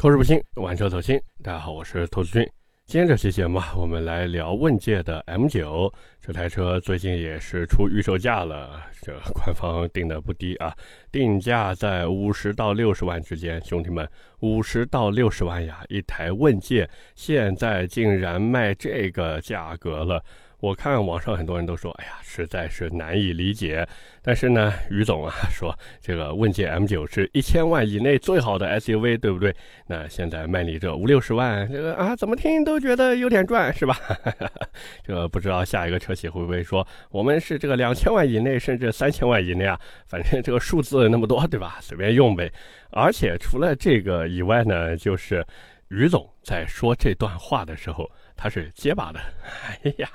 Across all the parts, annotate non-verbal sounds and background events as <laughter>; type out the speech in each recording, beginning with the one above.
口齿不清，玩车走心。大家好，我是投资君。今天这期节目，我们来聊问界的 M9 这台车，最近也是出预售价了，这官方定的不低啊，定价在五十到六十万之间。兄弟们，五十到六十万呀，一台问界现在竟然卖这个价格了。我看网上很多人都说，哎呀，实在是难以理解。但是呢，于总啊 <laughs> 说，这个问界 M9 是一千万以内最好的 SUV，对不对？那现在卖你这五六十万，这个啊，怎么听都觉得有点赚，是吧？<laughs> 这个不知道下一个车企会不会说，我们是这个两千万以内，甚至三千万以内啊？反正这个数字那么多，对吧？随便用呗。而且除了这个以外呢，就是于总在说这段话的时候。他是结巴的，哎呀，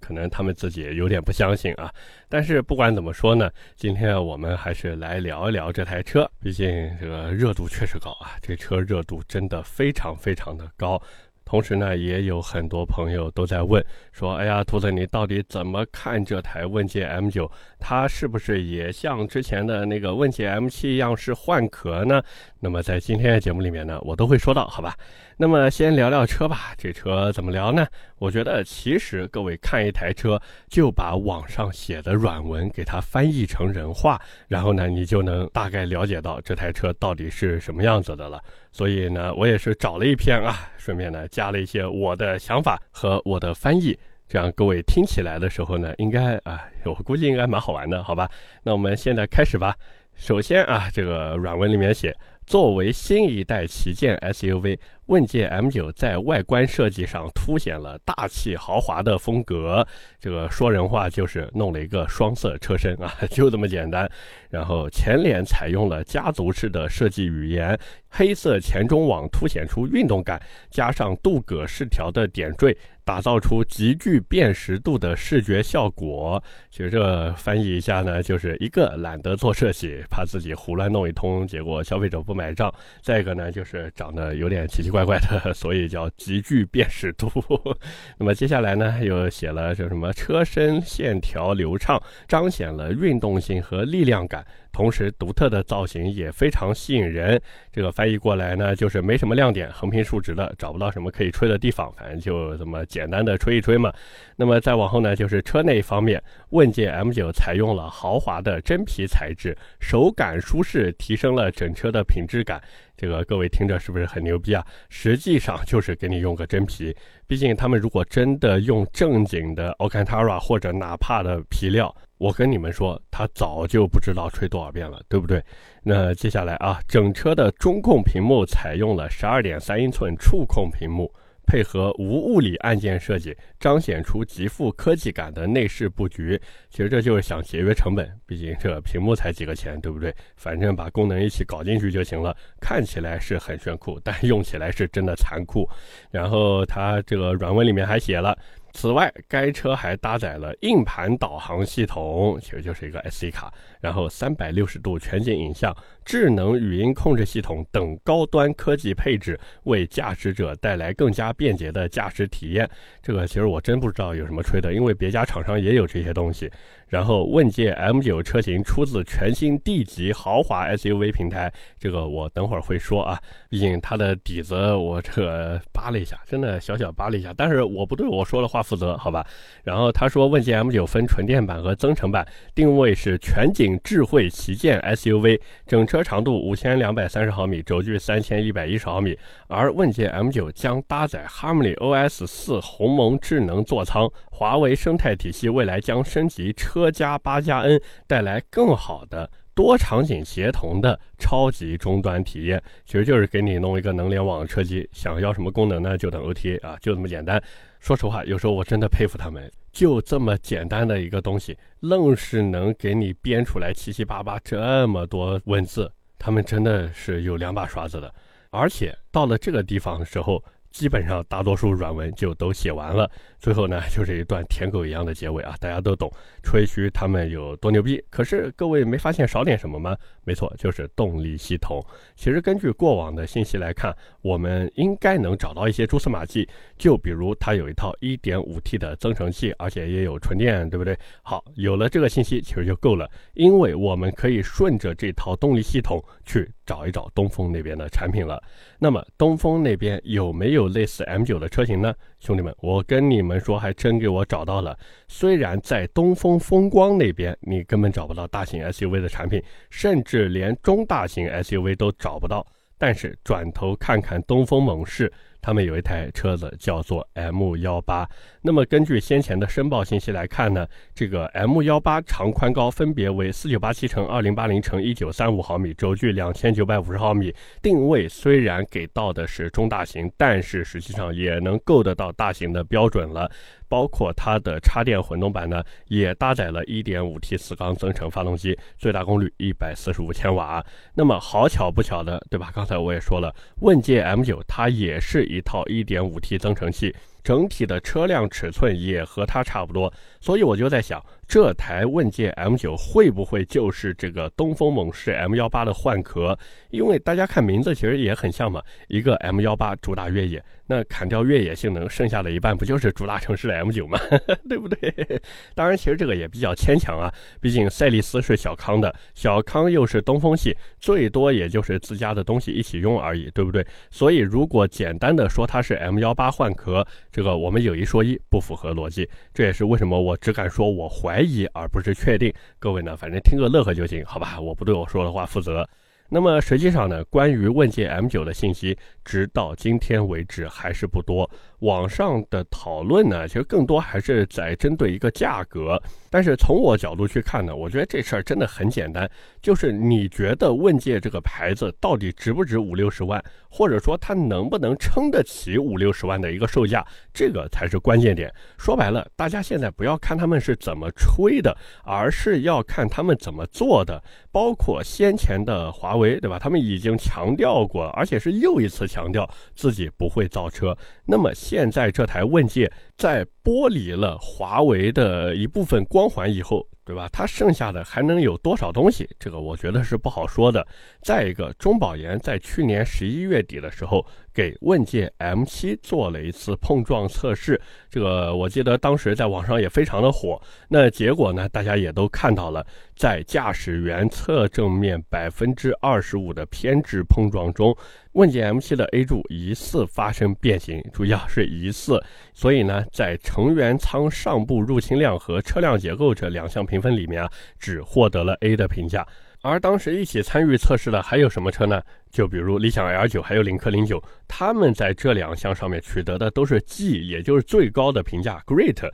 可能他们自己有点不相信啊。但是不管怎么说呢，今天我们还是来聊一聊这台车，毕竟这个热度确实高啊，这车热度真的非常非常的高。同时呢，也有很多朋友都在问说：“哎呀，兔子，你到底怎么看这台问界 M9？它是不是也像之前的那个问界 M7 一样是换壳呢？”那么在今天的节目里面呢，我都会说到，好吧？那么先聊聊车吧。这车怎么聊呢？我觉得其实各位看一台车，就把网上写的软文给它翻译成人话，然后呢，你就能大概了解到这台车到底是什么样子的了。所以呢，我也是找了一篇啊，顺便呢加了一些我的想法和我的翻译，这样各位听起来的时候呢，应该啊，我估计应该蛮好玩的，好吧？那我们现在开始吧。首先啊，这个软文里面写。作为新一代旗舰 SUV，问界 M9 在外观设计上凸显了大气豪华的风格。这个说人话就是弄了一个双色车身啊，<laughs> 就这么简单。然后前脸采用了家族式的设计语言，黑色前中网凸显出运动感，加上镀铬饰条的点缀。打造出极具辨识度的视觉效果。其实这翻译一下呢，就是一个懒得做设计，怕自己胡乱弄一通，结果消费者不买账；再一个呢，就是长得有点奇奇怪怪怪的，所以叫极具辨识度。<laughs> 那么接下来呢，又写了这什么车身线条流畅，彰显了运动性和力量感。同时，独特的造型也非常吸引人。这个翻译过来呢，就是没什么亮点，横平竖直的，找不到什么可以吹的地方，反正就这么简单的吹一吹嘛。那么再往后呢，就是车内方面，问界 M9 采用了豪华的真皮材质，手感舒适，提升了整车的品质感。这个各位听着是不是很牛逼啊？实际上就是给你用个真皮，毕竟他们如果真的用正经的 Alcantara 或者哪怕的皮料，我跟你们说，他早就不知道吹多少遍了，对不对？那接下来啊，整车的中控屏幕采用了十二点三英寸触控屏幕。配合无物理按键设计，彰显出极富科技感的内饰布局。其实这就是想节约成本，毕竟这屏幕才几个钱，对不对？反正把功能一起搞进去就行了。看起来是很炫酷，但用起来是真的残酷。然后它这个软文里面还写了。此外，该车还搭载了硬盘导航系统，其实就是一个 SD 卡，然后三百六十度全景影像、智能语音控制系统等高端科技配置，为驾驶者带来更加便捷的驾驶体验。这个其实我真不知道有什么吹的，因为别家厂商也有这些东西。然后，问界 M9 车型出自全新 D 级豪华 SUV 平台，这个我等会儿会说啊。毕竟它的底子我这扒了一下，真的小小扒了一下，但是我不对我说的话负责，好吧？然后他说，问界 M9 分纯电版和增程版，定位是全景智慧旗舰 SUV，整车长度五千两百三十毫米，轴距三千一百一十毫米。而问界 M9 将搭载 Harmony OS 四鸿蒙智能座舱，华为生态体系未来将升级车家八加 N，带来更好的多场景协同的超级终端体验。其实就是给你弄一个能联网的车机，想要什么功能呢？就等 OTA 啊，就这么简单。说实话，有时候我真的佩服他们，就这么简单的一个东西，愣是能给你编出来七七八八这么多文字，他们真的是有两把刷子的。而且到了这个地方的时候，基本上大多数软文就都写完了，最后呢就是一段舔狗一样的结尾啊，大家都懂，吹嘘他们有多牛逼。可是各位没发现少点什么吗？没错，就是动力系统。其实根据过往的信息来看，我们应该能找到一些蛛丝马迹，就比如它有一套 1.5T 的增程器，而且也有纯电，对不对？好，有了这个信息其实就够了，因为我们可以顺着这套动力系统去找一找东风那边的产品了。那么东风那边有没有？类似 M9 的车型呢，兄弟们，我跟你们说，还真给我找到了。虽然在东风风光那边，你根本找不到大型 SUV 的产品，甚至连中大型 SUV 都找不到，但是转头看看东风猛士。他们有一台车子叫做 M 幺八，那么根据先前的申报信息来看呢，这个 M 幺八长宽高分别为四九八七乘二零八零乘一九三五毫米，轴距两千九百五十毫米，定位虽然给到的是中大型，但是实际上也能够得到大型的标准了。包括它的插电混动版呢，也搭载了 1.5T 四缸增程发动机，最大功率145千瓦。那么好巧不巧的，对吧？刚才我也说了，问界 M9 它也是一一套 1.5T 增程器，整体的车辆尺寸也和它差不多。所以我就在想，这台问界 M9 会不会就是这个东风猛士 M18 的换壳？因为大家看名字其实也很像嘛，一个 M18 主打越野。那砍掉越野性能，剩下的一半不就是主打城市的 M9 吗？<laughs> 对不对？当然，其实这个也比较牵强啊。毕竟赛力斯是小康的，小康又是东风系，最多也就是自家的东西一起用而已，对不对？所以，如果简单的说它是 M18 换壳，这个我们有一说一，不符合逻辑。这也是为什么我只敢说我怀怀疑，而不是确定。各位呢，反正听个乐呵就行，好吧？我不对我说的话负责。那么实际上呢，关于问界 M9 的信息，直到今天为止还是不多。网上的讨论呢，其实更多还是在针对一个价格。但是从我角度去看呢，我觉得这事儿真的很简单，就是你觉得问界这个牌子到底值不值五六十万，或者说它能不能撑得起五六十万的一个售价，这个才是关键点。说白了，大家现在不要看他们是怎么吹的，而是要看他们怎么做的。包括先前的华为，对吧？他们已经强调过，而且是又一次强调自己不会造车。那么现在这台问界在剥离了华为的一部分光环以后。对吧？它剩下的还能有多少东西？这个我觉得是不好说的。再一个，中保研在去年十一月底的时候给问界 M7 做了一次碰撞测试，这个我记得当时在网上也非常的火。那结果呢，大家也都看到了，在驾驶员侧正面百分之二十五的偏置碰撞中。问界 M7 的 A 柱疑似发生变形，注意啊，是疑似。所以呢，在成员舱上部入侵量和车辆结构这两项评分里面啊，只获得了 A 的评价。而当时一起参与测试的还有什么车呢？就比如理想 L9，还有领克零九，他们在这两项上面取得的都是 G，也就是最高的评价，Great。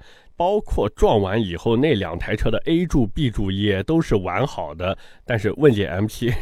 包括撞完以后那两台车的 A 柱、B 柱也都是完好的，但是问界 M7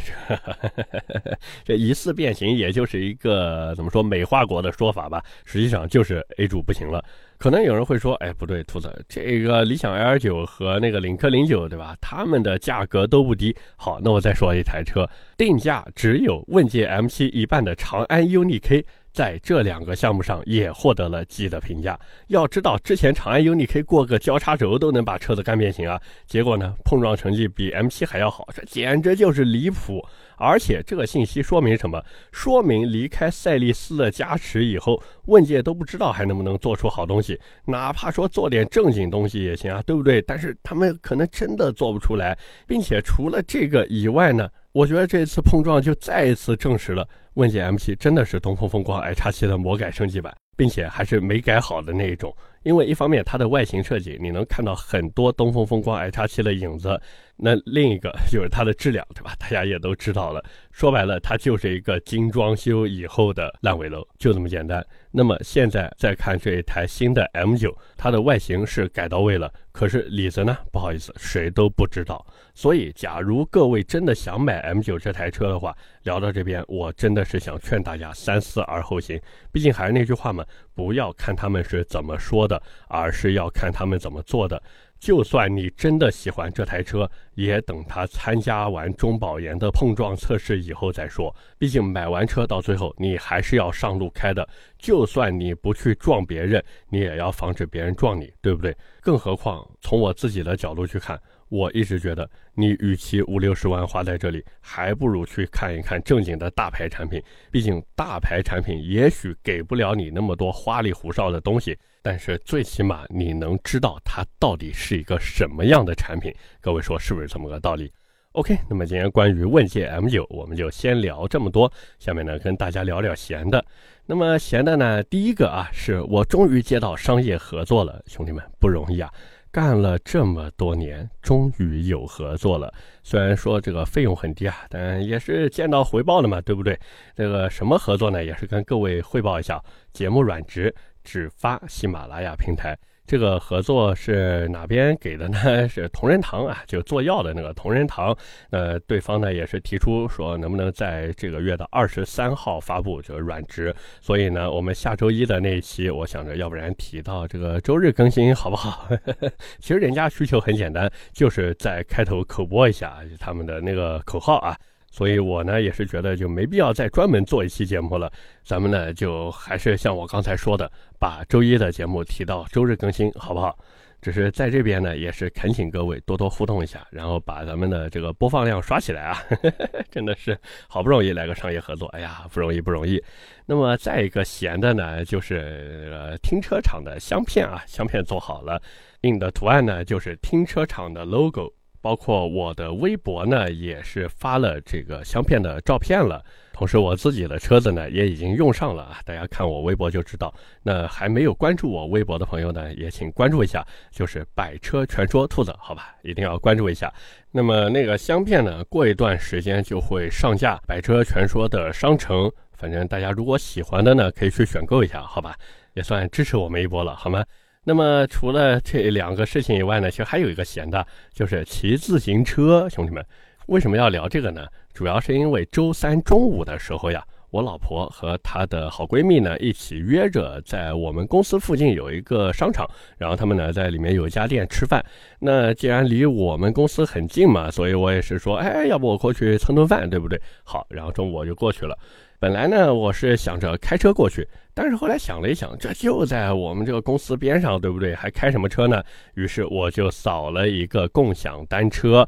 <laughs> 这疑似变形，也就是一个怎么说美化过的说法吧，实际上就是 A 柱不行了。可能有人会说，哎，不对，兔子，这个理想 L9 和那个领克零九，对吧？他们的价格都不低。好，那我再说一台车，定价只有问界 M7 一半的长安 UNI-K。在这两个项目上也获得了 G 的评价。要知道，之前长安 UNI-K 过个交叉轴都能把车子干变形啊，结果呢，碰撞成绩比 M7 还要好，这简直就是离谱。而且这个信息说明什么？说明离开赛力斯的加持以后，问界都不知道还能不能做出好东西。哪怕说做点正经东西也行啊，对不对？但是他们可能真的做不出来，并且除了这个以外呢？我觉得这次碰撞就再一次证实了问界 M7 真的是东风风光 i-7 的魔改升级版，并且还是没改好的那一种。因为一方面它的外形设计你能看到很多东风风光 i-7 的影子，那另一个 <laughs> 就是它的质量，对吧？大家也都知道了，说白了它就是一个精装修以后的烂尾楼，就这么简单。那么现在再看这一台新的 M9，它的外形是改到位了，可是里子呢？不好意思，谁都不知道。所以，假如各位真的想买 M9 这台车的话，聊到这边，我真的是想劝大家三思而后行。毕竟还是那句话嘛，不要看他们是怎么说的，而是要看他们怎么做的。就算你真的喜欢这台车，也等它参加完中保研的碰撞测试以后再说。毕竟买完车到最后，你还是要上路开的。就算你不去撞别人，你也要防止别人撞你，对不对？更何况从我自己的角度去看。我一直觉得，你与其五六十万花在这里，还不如去看一看正经的大牌产品。毕竟大牌产品也许给不了你那么多花里胡哨的东西，但是最起码你能知道它到底是一个什么样的产品。各位说是不是这么个道理？OK，那么今天关于问界 M9，我们就先聊这么多。下面呢，跟大家聊聊闲的。那么闲的呢，第一个啊，是我终于接到商业合作了，兄弟们不容易啊。干了这么多年，终于有合作了。虽然说这个费用很低啊，但也是见到回报了嘛，对不对？这个什么合作呢？也是跟各位汇报一下，节目软值只发喜马拉雅平台。这个合作是哪边给的呢？<laughs> 是同仁堂啊，就做药的那个同仁堂。呃，对方呢也是提出说，能不能在这个月的二十三号发布这个软植？所以呢，我们下周一的那一期，我想着要不然提到这个周日更新好不好？<laughs> 其实人家需求很简单，就是在开头口播一下他们的那个口号啊。所以我呢也是觉得就没必要再专门做一期节目了，咱们呢就还是像我刚才说的，把周一的节目提到周日更新，好不好？只是在这边呢也是恳请各位多多互动一下，然后把咱们的这个播放量刷起来啊！<laughs> 真的是好不容易来个商业合作，哎呀不容易不容易。那么再一个闲的呢，就是呃停车场的香片啊，香片做好了，印的图案呢就是停车场的 logo。包括我的微博呢，也是发了这个香片的照片了。同时，我自己的车子呢，也已经用上了啊。大家看我微博就知道。那还没有关注我微博的朋友呢，也请关注一下，就是百车全说兔子，好吧，一定要关注一下。那么那个香片呢，过一段时间就会上架百车全说的商城。反正大家如果喜欢的呢，可以去选购一下，好吧，也算支持我们一波了，好吗？那么除了这两个事情以外呢，其实还有一个闲的，就是骑自行车。兄弟们，为什么要聊这个呢？主要是因为周三中午的时候呀，我老婆和她的好闺蜜呢一起约着在我们公司附近有一个商场，然后他们呢在里面有一家店吃饭。那既然离我们公司很近嘛，所以我也是说，哎，要不我过去蹭顿饭，对不对？好，然后中午我就过去了。本来呢，我是想着开车过去，但是后来想了一想，这就在我们这个公司边上，对不对？还开什么车呢？于是我就扫了一个共享单车，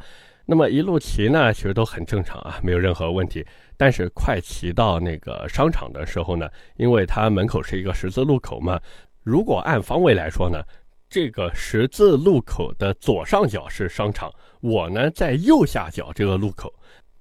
那么一路骑呢，其实都很正常啊，没有任何问题。但是快骑到那个商场的时候呢，因为它门口是一个十字路口嘛，如果按方位来说呢，这个十字路口的左上角是商场，我呢在右下角这个路口。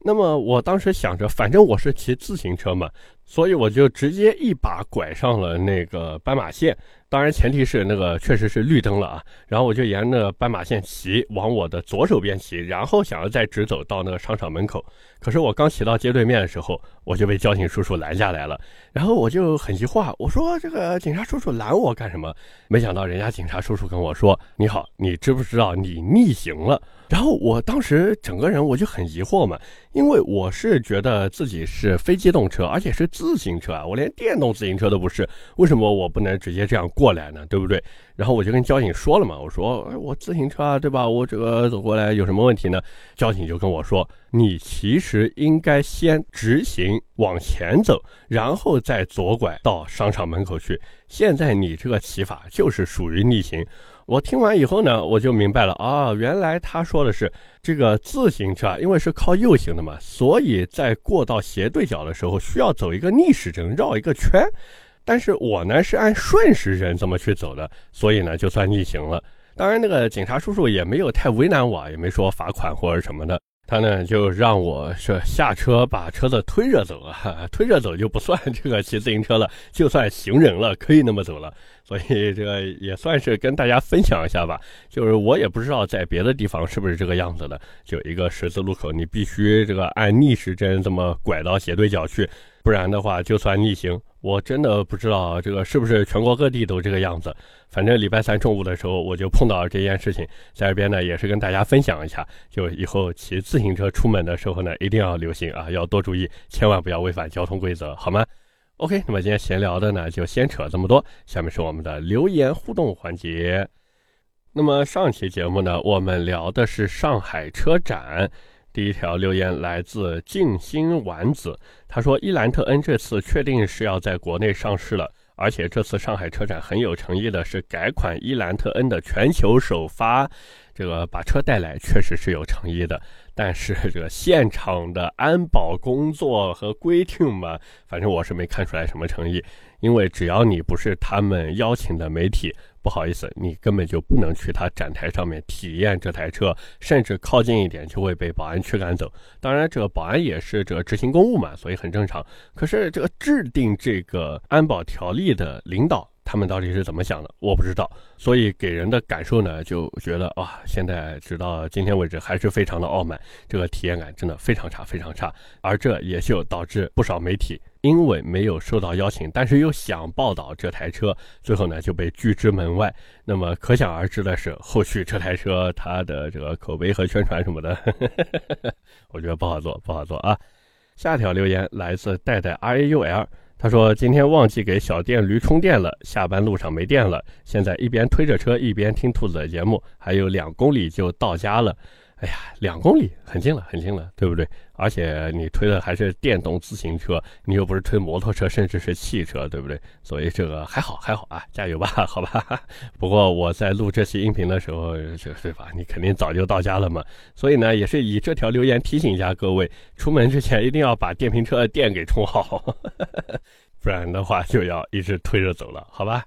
那么我当时想着，反正我是骑自行车嘛，所以我就直接一把拐上了那个斑马线。当然，前提是那个确实是绿灯了啊。然后我就沿着斑马线骑，往我的左手边骑，然后想要再直走到那个商场门口。可是我刚骑到街对面的时候，我就被交警叔叔拦下来了。然后我就很疑惑，我说：“这个警察叔叔拦我干什么？”没想到人家警察叔叔跟我说：“你好，你知不知道你逆行了？”然后我当时整个人我就很疑惑嘛，因为我是觉得自己是非机动车，而且是自行车啊，我连电动自行车都不是，为什么我不能直接这样过来呢？对不对？然后我就跟交警说了嘛，我说我自行车啊，对吧？我这个走过来有什么问题呢？交警就跟我说，你其实应该先直行往前走，然后再左拐到商场门口去。现在你这个骑法就是属于逆行。我听完以后呢，我就明白了啊，原来他说的是这个自行车，因为是靠右行的嘛，所以在过道斜对角的时候需要走一个逆时针，绕一个圈。但是我呢是按顺时针这么去走的，所以呢就算逆行了。当然，那个警察叔叔也没有太为难我，也没说罚款或者什么的。他呢就让我是下车把车子推着走啊，<laughs> 推着走就不算这个骑自行车了，就算行人了，可以那么走了。所以这个也算是跟大家分享一下吧。就是我也不知道在别的地方是不是这个样子的，就一个十字路口，你必须这个按逆时针这么拐到斜对角去，不然的话就算逆行。我真的不知道这个是不是全国各地都这个样子。反正礼拜三中午的时候，我就碰到这件事情，在这边呢也是跟大家分享一下。就以后骑自行车出门的时候呢，一定要留心啊，要多注意，千万不要违反交通规则，好吗？OK，那么今天闲聊的呢就先扯这么多，下面是我们的留言互动环节。那么上期节目呢，我们聊的是上海车展。第一条留言来自静心丸子，他说：“伊兰特 N 这次确定是要在国内上市了，而且这次上海车展很有诚意的是改款伊兰特 N 的全球首发，这个把车带来确实是有诚意的。但是这个现场的安保工作和规定嘛，反正我是没看出来什么诚意，因为只要你不是他们邀请的媒体。”不好意思，你根本就不能去他展台上面体验这台车，甚至靠近一点就会被保安驱赶走。当然，这个保安也是这个执行公务嘛，所以很正常。可是这个制定这个安保条例的领导。他们到底是怎么想的？我不知道，所以给人的感受呢，就觉得哇，现在直到今天为止还是非常的傲慢，这个体验感真的非常差，非常差。而这也就导致不少媒体因为没有受到邀请，但是又想报道这台车，最后呢就被拒之门外。那么可想而知的是，后续这台车它的这个口碑和宣传什么的，<laughs> 我觉得不好做，不好做啊。下条留言来自戴戴 R A U L。他说：“今天忘记给小电驴充电了，下班路上没电了，现在一边推着车一边听兔子的节目，还有两公里就到家了。哎呀，两公里很近了，很近了，对不对？”而且你推的还是电动自行车，你又不是推摩托车，甚至是汽车，对不对？所以这个还好还好啊，加油吧，<laughs> 好吧。不过我在录这期音频的时候，这对吧？你肯定早就到家了嘛。所以呢，也是以这条留言提醒一下各位，出门之前一定要把电瓶车的电给充好，<laughs> 不然的话就要一直推着走了，好吧？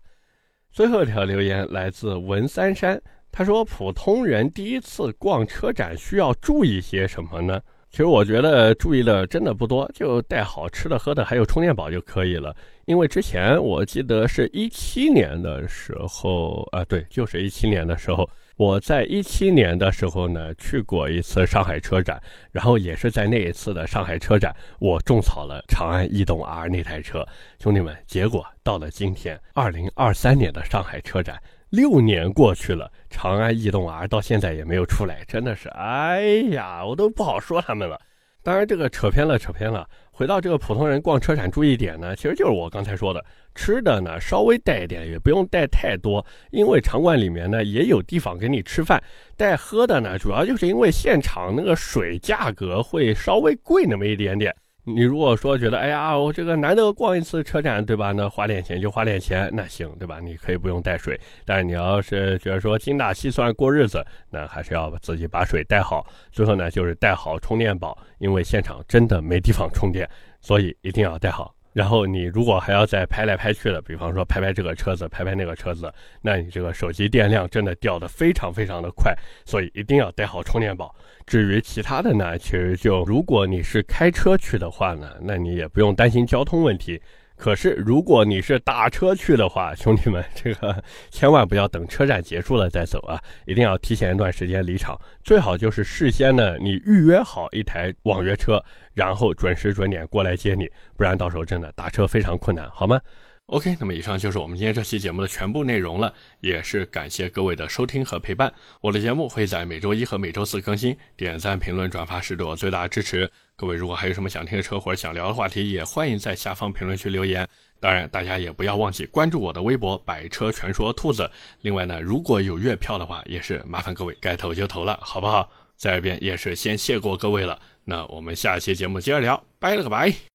最后一条留言来自文三山，他说：“普通人第一次逛车展需要注意些什么呢？”其实我觉得注意的真的不多，就带好吃的喝的，还有充电宝就可以了。因为之前我记得是一七年的时候啊，对，就是一七年的时候，我在一七年的时候呢去过一次上海车展，然后也是在那一次的上海车展，我种草了长安逸动 R 那台车，兄弟们，结果到了今天二零二三年的上海车展。六年过去了，长安逸动 R 到现在也没有出来，真的是，哎呀，我都不好说他们了。当然，这个扯偏了，扯偏了。回到这个普通人逛车展注意点呢，其实就是我刚才说的，吃的呢稍微带一点，也不用带太多，因为场馆里面呢也有地方给你吃饭。带喝的呢，主要就是因为现场那个水价格会稍微贵那么一点点。你如果说觉得，哎呀，我这个难得逛一次车展，对吧？那花点钱就花点钱，那行，对吧？你可以不用带水，但是你要是觉得说精打细算过日子，那还是要自己把水带好。最后呢，就是带好充电宝，因为现场真的没地方充电，所以一定要带好。然后你如果还要再拍来拍去的，比方说拍拍这个车子，拍拍那个车子，那你这个手机电量真的掉的非常非常的快，所以一定要带好充电宝。至于其他的呢，其实就如果你是开车去的话呢，那你也不用担心交通问题。可是，如果你是打车去的话，兄弟们，这个千万不要等车站结束了再走啊！一定要提前一段时间离场，最好就是事先呢，你预约好一台网约车，然后准时准点过来接你，不然到时候真的打车非常困难，好吗？OK，那么以上就是我们今天这期节目的全部内容了，也是感谢各位的收听和陪伴。我的节目会在每周一和每周四更新，点赞、评论、转发是对我最大的支持。各位如果还有什么想听的车或者想聊的话题，也欢迎在下方评论区留言。当然，大家也不要忘记关注我的微博“百车全说兔子”。另外呢，如果有月票的话，也是麻烦各位该投就投了，好不好？在这边也是先谢过各位了。那我们下期节目接着聊，拜了个拜。